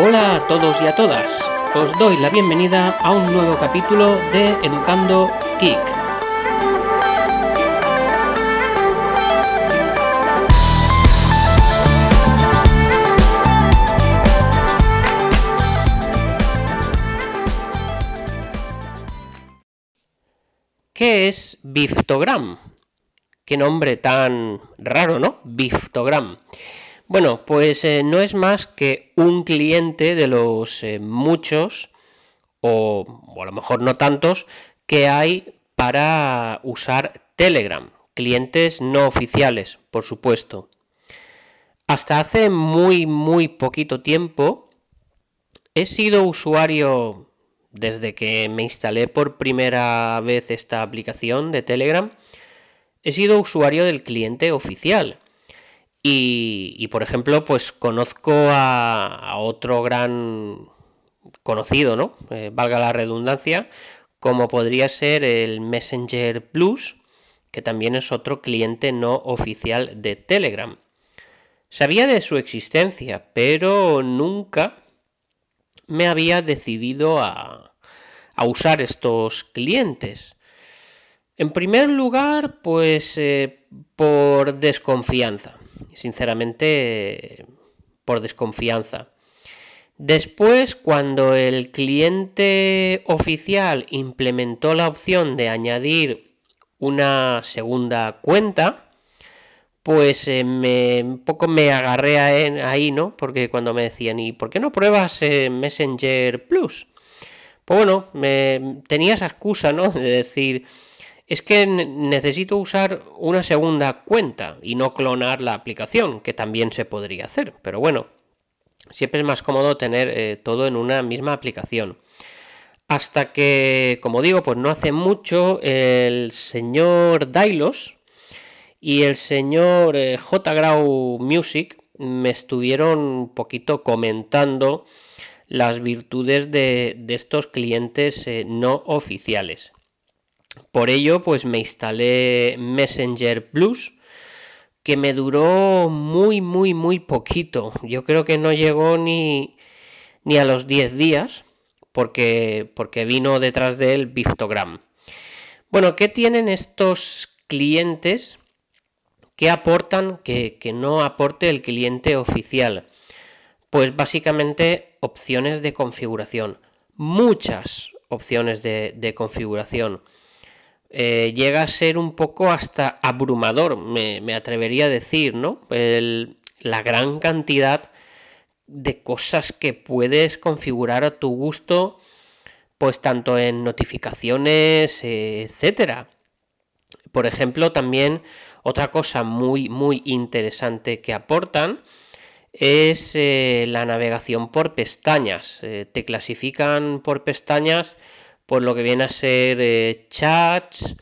Hola a todos y a todas. Os doy la bienvenida a un nuevo capítulo de Educando Geek. ¿Qué es Biftogram? Qué nombre tan raro, ¿no? Biftogram. Bueno, pues eh, no es más que un cliente de los eh, muchos, o, o a lo mejor no tantos, que hay para usar Telegram. Clientes no oficiales, por supuesto. Hasta hace muy, muy poquito tiempo he sido usuario, desde que me instalé por primera vez esta aplicación de Telegram, he sido usuario del cliente oficial. Y, por ejemplo, pues conozco a, otro gran conocido, ¿no? Eh, valga la redundancia, como podría ser el Messenger Plus, que también es otro cliente no oficial de Telegram. Sabía de su existencia, pero nunca me había decidido a, a usar estos clientes. En primer lugar, pues eh, por desconfianza sinceramente, por desconfianza. Después, cuando el cliente oficial implementó la opción de añadir una segunda cuenta, pues eh, me, un poco me agarré ahí, ¿no? Porque cuando me decían, ¿y por qué no pruebas eh, Messenger Plus? Pues bueno, me, tenía esa excusa, ¿no? De decir, es que necesito usar una segunda cuenta y no clonar la aplicación, que también se podría hacer. Pero bueno, siempre es más cómodo tener eh, todo en una misma aplicación. Hasta que, como digo, pues no hace mucho el señor Dailos y el señor eh, J. Grau Music me estuvieron un poquito comentando las virtudes de, estos clientes eh, no oficiales. Por ello, pues me instalé Messenger Plus, que me duró muy, muy, muy poquito. Yo creo que no llegó ni, ni a los 10 días, porque, porque vino detrás del Biftogram. Bueno, ¿qué tienen estos clientes que aportan que, no aporte el cliente oficial? Pues básicamente opciones de configuración. Muchas opciones de configuración. Eh, llega a ser un poco hasta abrumador, me, atrevería a decir, ¿no? la gran cantidad de cosas que puedes configurar a tu gusto, pues tanto en notificaciones, etcétera. Por ejemplo, también otra cosa muy, muy interesante que aportan es eh, la navegación por pestañas. Eh, te clasifican por pestañas por lo que viene a ser eh, chats,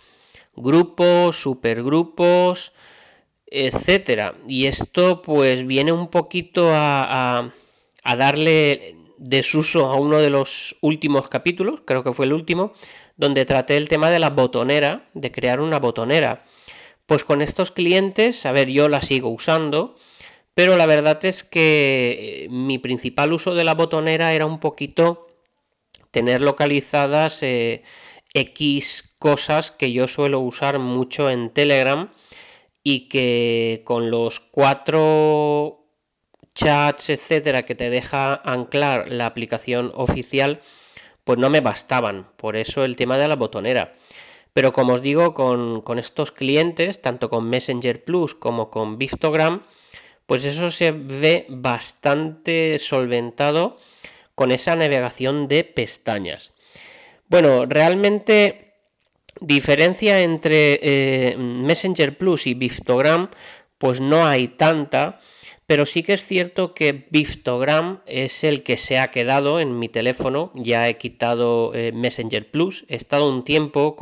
grupos, supergrupos, etcétera. Y esto pues viene un poquito a, darle desuso a uno de los últimos capítulos, creo que fue el último, donde traté el tema de la botonera, de crear una botonera. Pues con estos clientes, a ver, yo la sigo usando, pero la verdad es que eh, mi principal uso de la botonera era un poquito tener localizadas eh, X cosas que yo suelo usar mucho en Telegram y que con los cuatro chats, etcétera, que te deja anclar la aplicación oficial, pues no me bastaban. Por eso el tema de la botonera. Pero como os digo, con, con estos clientes, tanto con Messenger Plus como con Biftogram, pues eso se ve bastante solventado con esa navegación de pestañas. Bueno, realmente diferencia entre eh, Messenger Plus y Biftogram, pues no hay tanta, pero sí que es cierto que Biftogram es el que se ha quedado en mi teléfono, ya he quitado eh, Messenger Plus, he estado un tiempo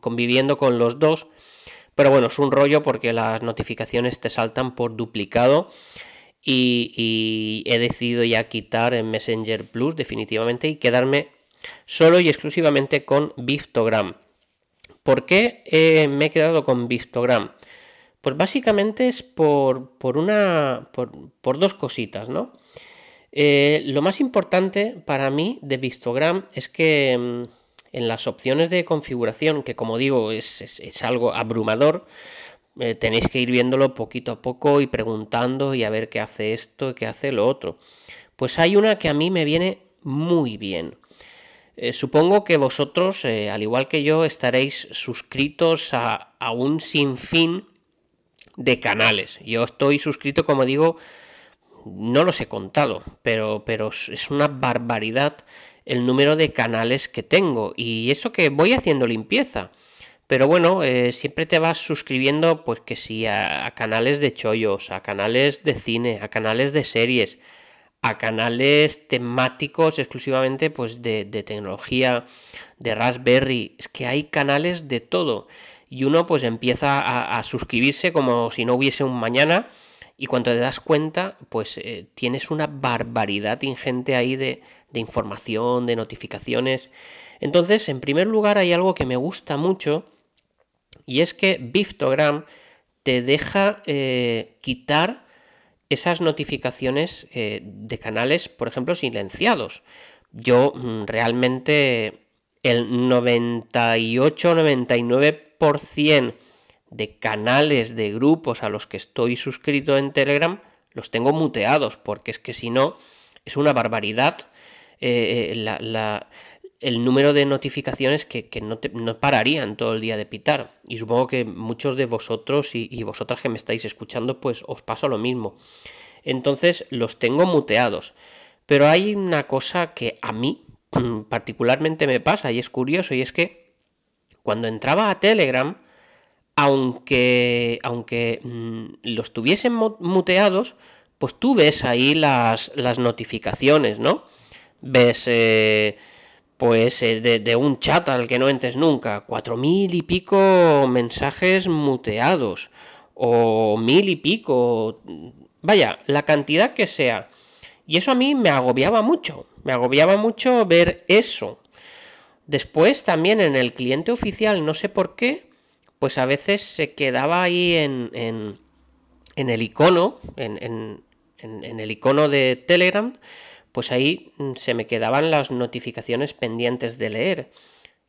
conviviendo con los dos, pero bueno, es un rollo porque las notificaciones te saltan por duplicado y, he decidido ya quitar en Messenger Plus definitivamente y quedarme solo y exclusivamente con Biftogram. ¿Por qué eh, me he quedado con Biftogram? Pues básicamente es por, una. Por, dos cositas, ¿no? Eh, lo más importante para mí de Vistogram es que mm, en las opciones de configuración, que como digo es, algo abrumador, eh, tenéis que ir viéndolo poquito a poco y preguntando y a ver qué hace esto y qué hace lo otro. Pues hay una que a mí me viene muy bien. Eh, supongo que vosotros, al igual que yo, estaréis suscritos a, a un sinfín de canales. Yo estoy suscrito, como digo, no los he contado, pero, pero es una barbaridad el número de canales que tengo. Y eso que voy haciendo limpieza. Pero bueno, eh, siempre te vas suscribiendo, pues que sí, a, canales de chollos, a canales de cine, a canales de series, a canales temáticos exclusivamente pues de, tecnología, de Raspberry. Es que hay canales de todo. Y uno pues empieza a suscribirse como si no hubiese un mañana y cuando te das cuenta, pues eh, tienes una barbaridad ingente ahí de, información, de notificaciones. Entonces, en primer lugar, hay algo que me gusta mucho y es que Biftogram te deja eh, quitar esas notificaciones eh, de canales, por ejemplo, silenciados. Yo mm, realmente el 98-99% de canales, de grupos a los que estoy suscrito en Telegram, los tengo muteados, porque es que si no, es una barbaridad eh, eh, el número de notificaciones que, no, pararían todo el día de pitar. Y supongo que muchos de vosotros y, y vosotras que me estáis escuchando, pues os pasa lo mismo. Entonces los tengo muteados. Pero hay una cosa que a mí particularmente me pasa y es curioso, y es que cuando entraba a Telegram, aunque, aunque mm, los tuviesen muteados, pues tú ves ahí las, las notificaciones, ¿no? Ves, eh, pues, eh, de, un chat al que no entres nunca, cuatro mil y pico mensajes muteados, o mil y pico, vaya, la cantidad que sea. Y eso a mí me agobiaba mucho, me agobiaba mucho ver eso. Después también en el cliente oficial, no sé por qué, pues a veces se quedaba ahí en, en, en el icono, en, en, el icono de Telegram, pues ahí mm, se me quedaban las notificaciones pendientes de leer.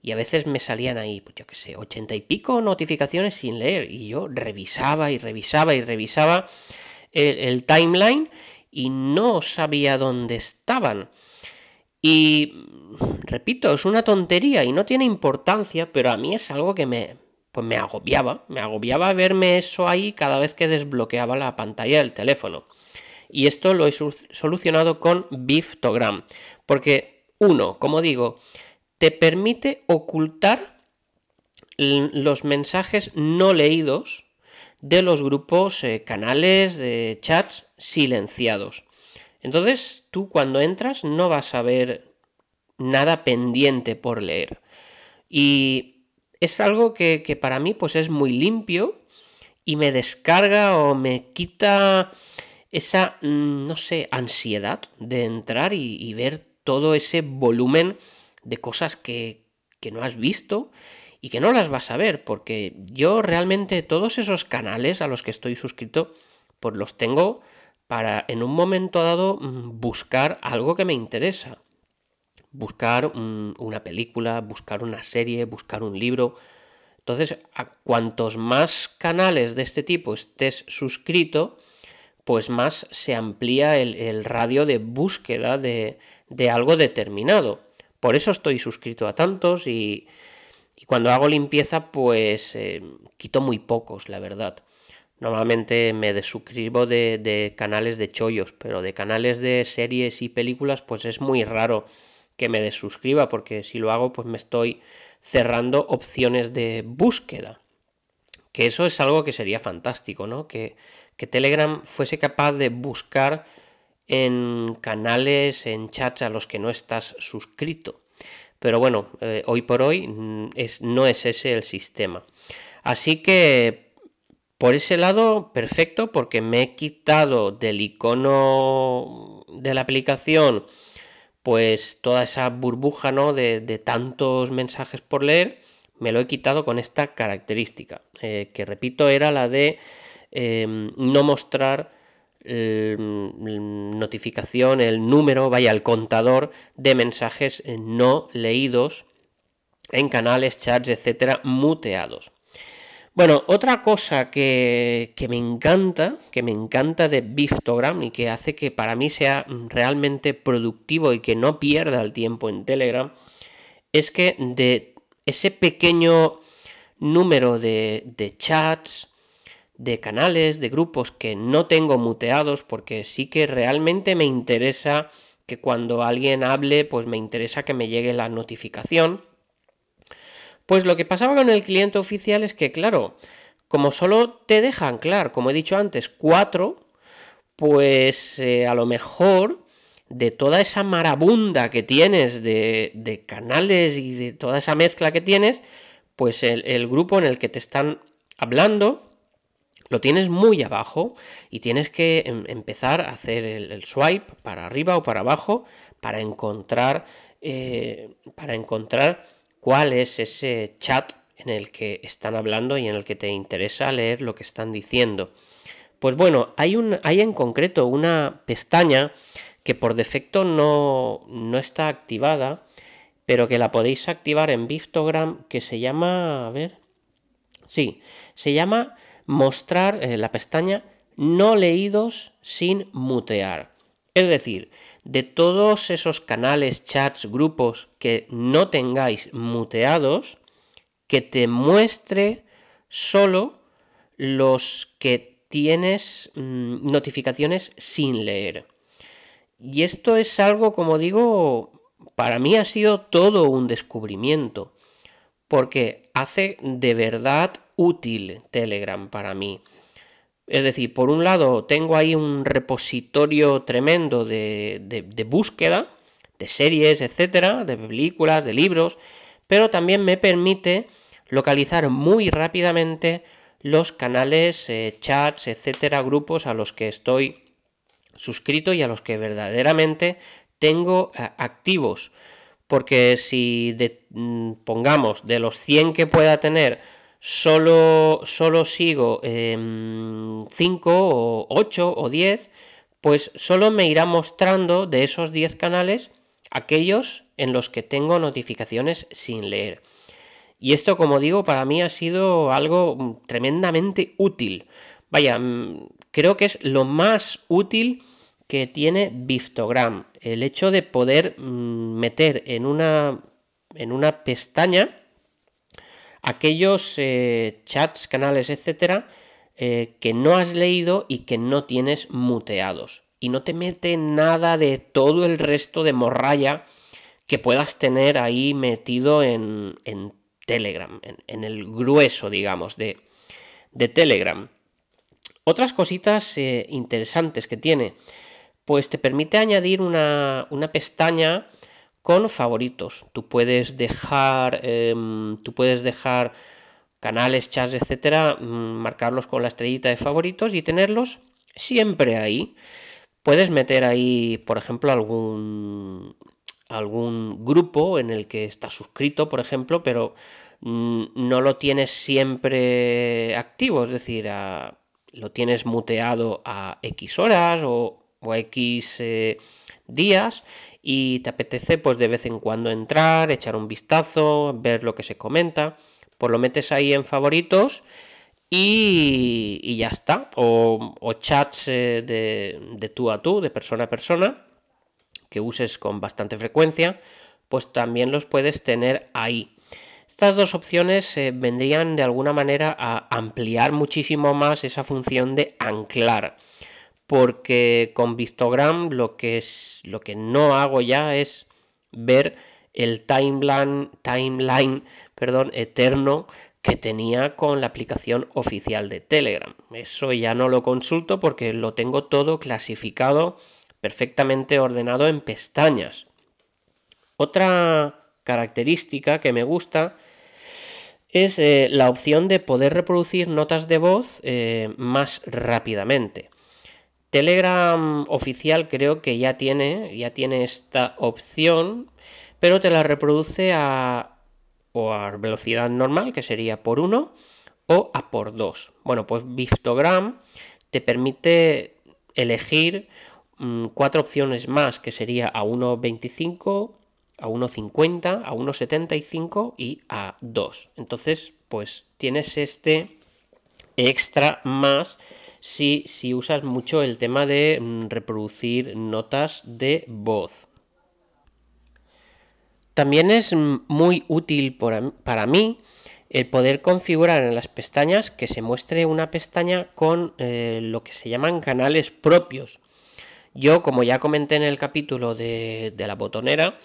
Y a veces me salían ahí, pues yo qué sé, ochenta y pico notificaciones sin leer. Y yo revisaba y revisaba y revisaba el, el timeline y no sabía dónde estaban. Y repito, es una tontería y no tiene importancia, pero a mí es algo que me, pues me agobiaba, me agobiaba verme eso ahí cada vez que desbloqueaba la pantalla del teléfono. Y esto lo he solucionado con Biftogram, porque uno, como digo, te permite ocultar los mensajes no leídos de los grupos, eh, canales de chats silenciados. Entonces, tú cuando entras no vas a ver nada pendiente por leer. Y es algo que, para mí pues es muy limpio y me descarga o me quita esa, mm, no sé, ansiedad de entrar y, ver todo ese volumen de cosas que, que, no has visto y que no las vas a ver, porque yo realmente todos esos canales a los que estoy suscrito, pues los tengo para en un momento dado mm, buscar algo que me interesa buscar una película, buscar una serie, buscar un libro. Entonces, a cuantos más canales de este tipo estés suscrito, pues más se amplía el, radio de búsqueda de, algo determinado. Por eso estoy suscrito a tantos y, cuando hago limpieza, pues eh, quito muy pocos, la verdad. Normalmente me desuscribo de, de canales de chollos, pero de canales de series y películas, pues es muy raro que me desuscriba, porque si lo hago, pues me estoy cerrando opciones de búsqueda. Que eso es algo que sería fantástico, ¿no? Que, Telegram fuese capaz de buscar en canales, en chats a los que no estás suscrito. Pero bueno, eh, hoy por hoy mm, es, no es ese el sistema. Así que por ese lado, perfecto, porque me he quitado del icono de la aplicación pues toda esa burbuja ¿no? de, tantos mensajes por leer, me lo he quitado con esta característica, eh, que repito era la de em, no mostrar notificación, el número, vaya, el contador de mensajes no leídos en canales, chats, etcétera, muteados. Bueno, otra cosa que, que, me encanta, que me encanta de Biftogram y que hace que para mí sea realmente productivo y que no pierda el tiempo en Telegram, es que de ese pequeño número de, de chats, de canales, de grupos que no tengo muteados, porque sí que realmente me interesa que cuando alguien hable, pues me interesa que me llegue la notificación. Pues lo que pasaba con el cliente oficial es que, claro, como solo te dejan, claro, como he dicho antes, cuatro, pues eh, a lo mejor de toda esa marabunda que tienes de, de, canales y de toda esa mezcla que tienes, pues el, el grupo en el que te están hablando, lo tienes muy abajo y tienes que em, empezar a hacer el, swipe para arriba o para abajo para encontrar, eh, para encontrar cuál es ese chat en el que están hablando y en el que te interesa leer lo que están diciendo. Pues bueno, hay, un, hay en concreto una pestaña que por defecto no, no está activada, pero que la podéis activar en Biftogram, que se llama, a ver, sí, se llama mostrar en la pestaña no leídos sin mutear. Es decir, de todos esos canales, chats, grupos que no tengáis muteados, que te muestre solo los que tienes mm, notificaciones sin leer. Y esto es algo, como digo, para mí ha sido todo un descubrimiento, porque hace de verdad útil Telegram para mí. Es decir, por un lado tengo ahí un repositorio tremendo de, de, búsqueda, de series, etcétera, de películas, de libros, pero también me permite localizar muy rápidamente los canales, eh, chats, etcétera, grupos a los que estoy suscrito y a los que verdaderamente tengo eh, activos. Porque si mm, pongamos de los 100 que pueda tener, solo, solo sigo 5 em, o 8 o 10, pues solo me irá mostrando de esos 10 canales aquellos en los que tengo notificaciones sin leer. Y esto, como digo, para mí ha sido algo mm, tremendamente útil. Vaya, mm, creo que es lo más útil que tiene Biftogram. El hecho de poder mm, meter en una, en una pestaña aquellos eh, chats, canales, etcétera, eh, que no has leído y que no tienes muteados. Y no te mete nada de todo el resto de morralla que puedas tener ahí metido en, Telegram, en, el grueso, digamos, de, de Telegram. Otras cositas eh, interesantes que tiene, pues te permite añadir una, una pestaña con favoritos. Tú puedes dejar, em, tú puedes dejar canales, chats, etcétera, mm, marcarlos con la estrellita de favoritos y tenerlos siempre ahí. Puedes meter ahí, por ejemplo, algún algún grupo en el que estás suscrito, por ejemplo, pero mm, no lo tienes siempre activo, es decir, lo tienes muteado a X horas o, o X eh, días y te apetece pues de vez en cuando entrar, echar un vistazo, ver lo que se comenta, pues lo metes ahí en favoritos y, ya está. O, chats eh, de, de, tú a tú, de persona a persona, que uses con bastante frecuencia, pues también los puedes tener ahí. Estas dos opciones eh, vendrían de alguna manera a ampliar muchísimo más esa función de anclar porque con Vistogram lo que, es, lo que no hago ya es ver el timeline, timeline perdón, eterno que tenía con la aplicación oficial de Telegram. Eso ya no lo consulto porque lo tengo todo clasificado, perfectamente ordenado en pestañas. Otra característica que me gusta es eh, la opción de poder reproducir notas de voz eh, más rápidamente. Telegram oficial creo que ya tiene, ya tiene esta opción, pero te la reproduce a, o a velocidad normal, que sería por 1, o a por 2. Bueno, pues Biftogram te permite elegir mm, cuatro opciones más, que sería a 1.25, a 1.50, a 1.75 y a 2. Entonces, pues tienes este extra más si, si usas mucho el tema de mm, reproducir notas de voz. También es muy útil para mí el poder configurar en las pestañas que se muestre una pestaña con eh, lo que se llaman canales propios. Yo, como ya comenté en el capítulo de, la botonera,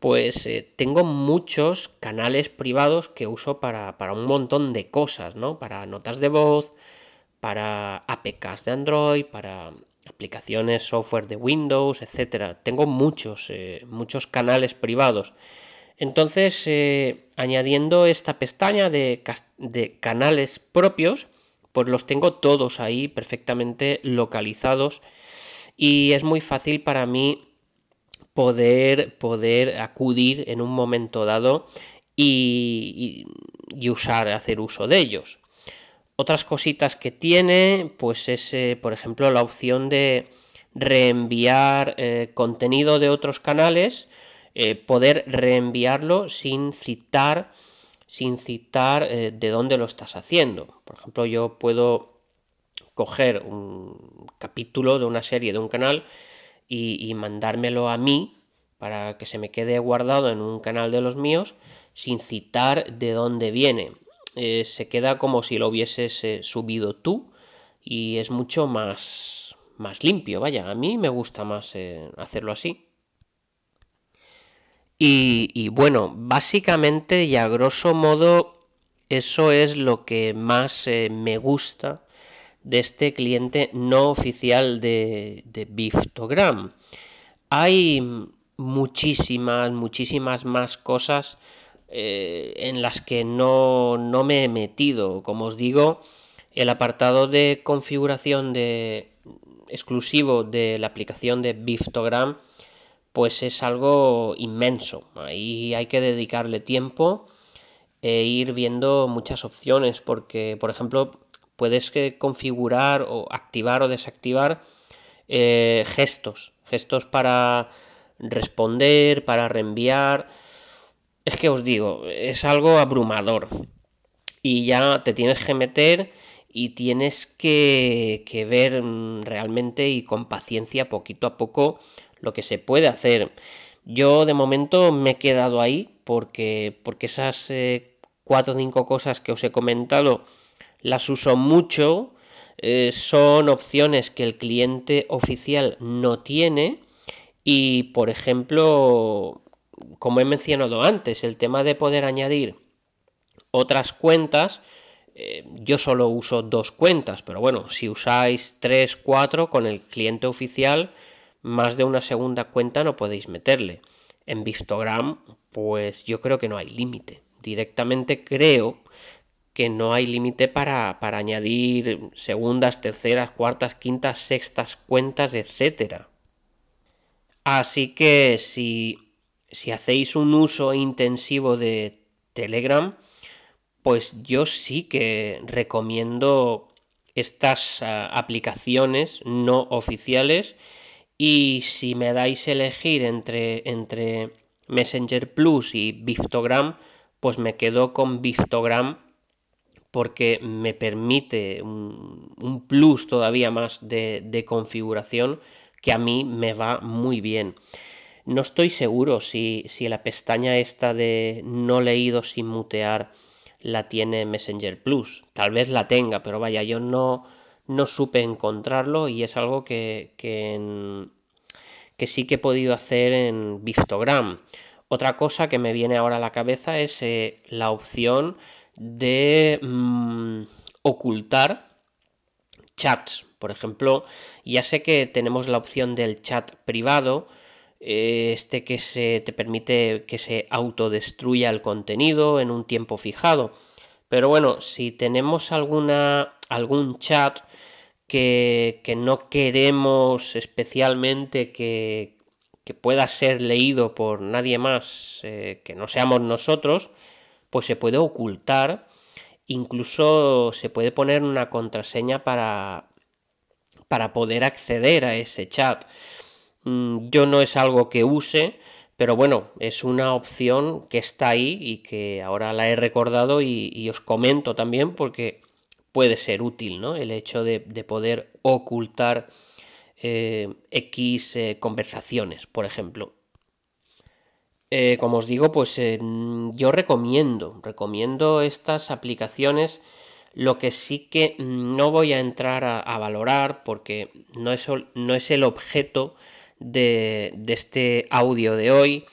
pues eh, tengo muchos canales privados que uso para, para, un montón de cosas, ¿no? Para notas de voz, para APKs de Android, para aplicaciones software de Windows, etcétera. Tengo muchos, eh, muchos canales privados. Entonces, eh, añadiendo esta pestaña de, canales propios, pues los tengo todos ahí perfectamente localizados y es muy fácil para mí poder, poder acudir en un momento dado y, y usar, hacer uso de ellos. Otras cositas que tiene, pues es, eh, por ejemplo, la opción de reenviar eh, contenido de otros canales, eh, poder reenviarlo sin citar, sin citar de dónde lo estás haciendo. Por ejemplo, yo puedo coger un capítulo de una serie de un canal y mandármelo a mí para que se me quede guardado en un canal de los míos sin citar de dónde viene. Eh, se queda como si lo hubieses eh, subido tú y es mucho más, más limpio. Vaya, a mí me gusta más eh, hacerlo así. Y, bueno, básicamente y a grosso modo eso es lo que más me gusta de este cliente no oficial de, de Biftogram. Hay muchísimas, muchísimas más cosas eh, en las que no, no, me he metido. Como os digo, el apartado de configuración de exclusivo de la aplicación de Biftogram pues es algo inmenso. Ahí hay que dedicarle tiempo e ir viendo muchas opciones porque, por ejemplo, puedes configurar o activar o desactivar eh, gestos, gestos para responder, para reenviar, es que os digo, es algo abrumador. Y ya te tienes que meter y tienes que, ver mm, realmente y con paciencia poquito a poco lo que se puede hacer. Yo de momento me he quedado ahí porque, porque esas eh, cuatro o cinco cosas que os he comentado las uso mucho. Eh, son opciones que el cliente oficial no tiene. Y por ejemplo, como he mencionado antes, el tema de poder añadir otras cuentas, eh, yo solo uso dos cuentas, pero bueno, si usáis tres, cuatro con el cliente oficial, más de una segunda cuenta no podéis meterle. En Vistogram, pues yo creo que no hay límite. Directamente creo que no hay límite para, para añadir segundas, terceras, cuartas, quintas, sextas cuentas, etc. Así que si si hacéis un uso intensivo de Telegram, pues yo sí que recomiendo estas ah, aplicaciones no oficiales y si me dais elegir entre, entre Messenger Plus y Biftogram, pues me quedo con Biftogram porque me permite un, plus todavía más de, de configuración que a mí me va muy bien. No estoy seguro si, la pestaña esta de no leído sin mutear la tiene Messenger Plus. Tal vez la tenga, pero vaya, yo no, no supe encontrarlo y es algo que, que, sí que he podido hacer en Biftogram. Otra cosa que me viene ahora a la cabeza es eh, la opción de mm, ocultar chats. Por ejemplo, ya sé que tenemos la opción del chat privado, este que se te permite que se autodestruya el contenido en un tiempo fijado. Pero bueno, si tenemos alguna, algún chat que, no queremos especialmente que, pueda ser leído por nadie más eh, que no seamos nosotros, pues se puede ocultar. Incluso se puede poner una contraseña para, para poder acceder a ese chat. Mm, yo no es algo que use, pero bueno, es una opción que está ahí y que ahora la he recordado y, os comento también porque puede ser útil, ¿no? El hecho de, poder ocultar eh, X eh, conversaciones, por ejemplo. Eh, como os digo, pues yo recomiendo, recomiendo estas aplicaciones. Lo que sí que no voy a entrar a, valorar porque no es, no es el objeto de, este audio de hoy,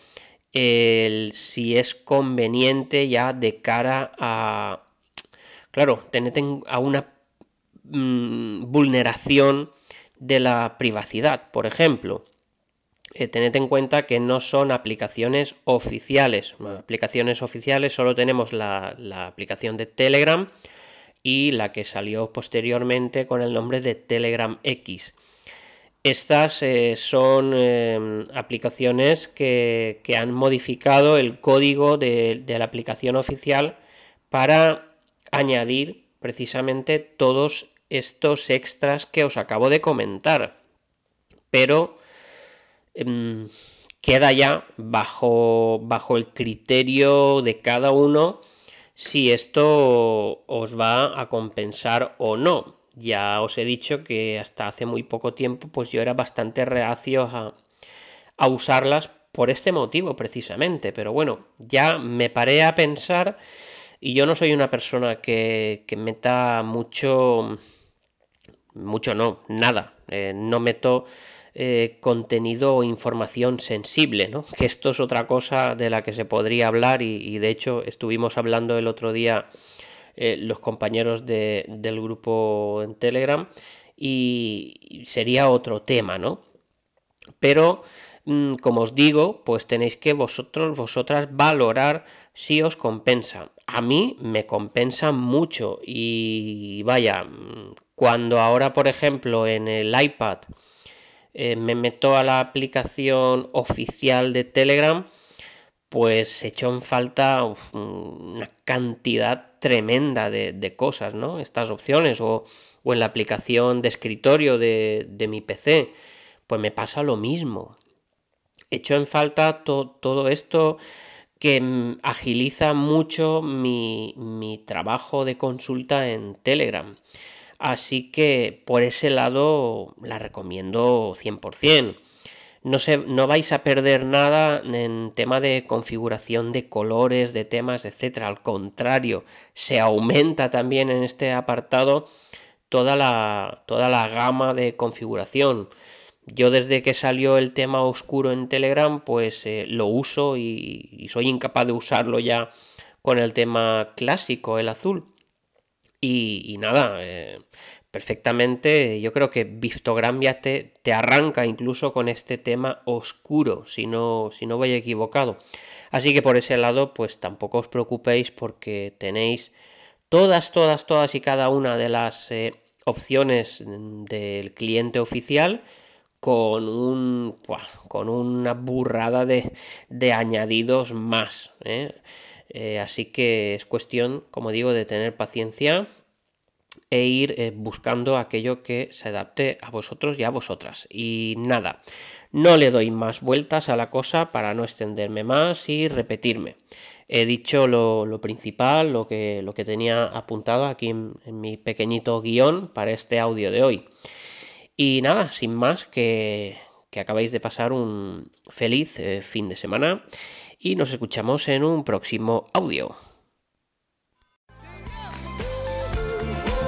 el, si es conveniente ya de cara a, claro, tener a una mm, vulneración de la privacidad, por ejemplo. Eh, tened en cuenta que no son aplicaciones oficiales. aplicaciones oficiales solo tenemos la, la, aplicación de Telegram y la que salió posteriormente con el nombre de Telegram X. Estas eh, son em, aplicaciones que, han modificado el código de, la aplicación oficial para añadir precisamente todos estos extras que os acabo de comentar. Pero em, queda ya bajo, bajo el criterio de cada uno si esto os va a compensar o no. Ya os he dicho que hasta hace muy poco tiempo pues yo era bastante reacio a, usarlas por este motivo precisamente. Pero bueno, ya me paré a pensar y yo no soy una persona que, meta mucho, mucho no, nada. Eh, no meto eh, contenido o información sensible, ¿no? Que esto es otra cosa de la que se podría hablar y de hecho estuvimos hablando el otro día eh, los compañeros del grupo en Telegram y sería otro tema, ¿no? Pero, mm, como os digo, pues tenéis que vosotros, vosotras valorar si os compensa. A mí me compensa mucho y vaya, mm, cuando ahora, por ejemplo, en el iPad eh, me meto a la aplicación oficial de Telegram, pues echó en falta una cantidad tremenda de, cosas, ¿no? Estas opciones o, en la aplicación de escritorio de, mi PC, pues me pasa lo mismo. Echo en falta todo esto que agiliza mucho mi, mi trabajo de consulta en Telegram. Así que por ese lado la recomiendo 100% no, no vais a perder nada en tema de configuración de colores, de temas, etcétera. Al contrario, se aumenta también en este apartado toda la, toda la gama de configuración. Yo desde que salió el tema oscuro en Telegram, pues eh, lo uso y, soy incapaz de usarlo ya con el tema clásico, el azul. Y, nada, eh, perfectamente. Yo creo que Vistogram ya te, te, arranca incluso con este tema oscuro, si no, si no voy equivocado. Así que por ese lado, pues tampoco os preocupéis porque tenéis todas, todas, todas y cada una de las eh, opciones del cliente oficial con, un, con una burrada de, de añadidos más. ¿eh? Eh, así que es cuestión, como digo, de tener paciencia e ir eh, buscando aquello que se adapte a vosotros y a vosotras. Y nada, no le doy más vueltas a la cosa para no extenderme más y repetirme. He dicho lo, principal, lo que, lo que, tenía apuntado aquí en, mi pequeñito guion para este audio de hoy. Y nada, sin más, que, que acabáis de pasar un feliz eh, fin de semana y nos escuchamos en un próximo audio.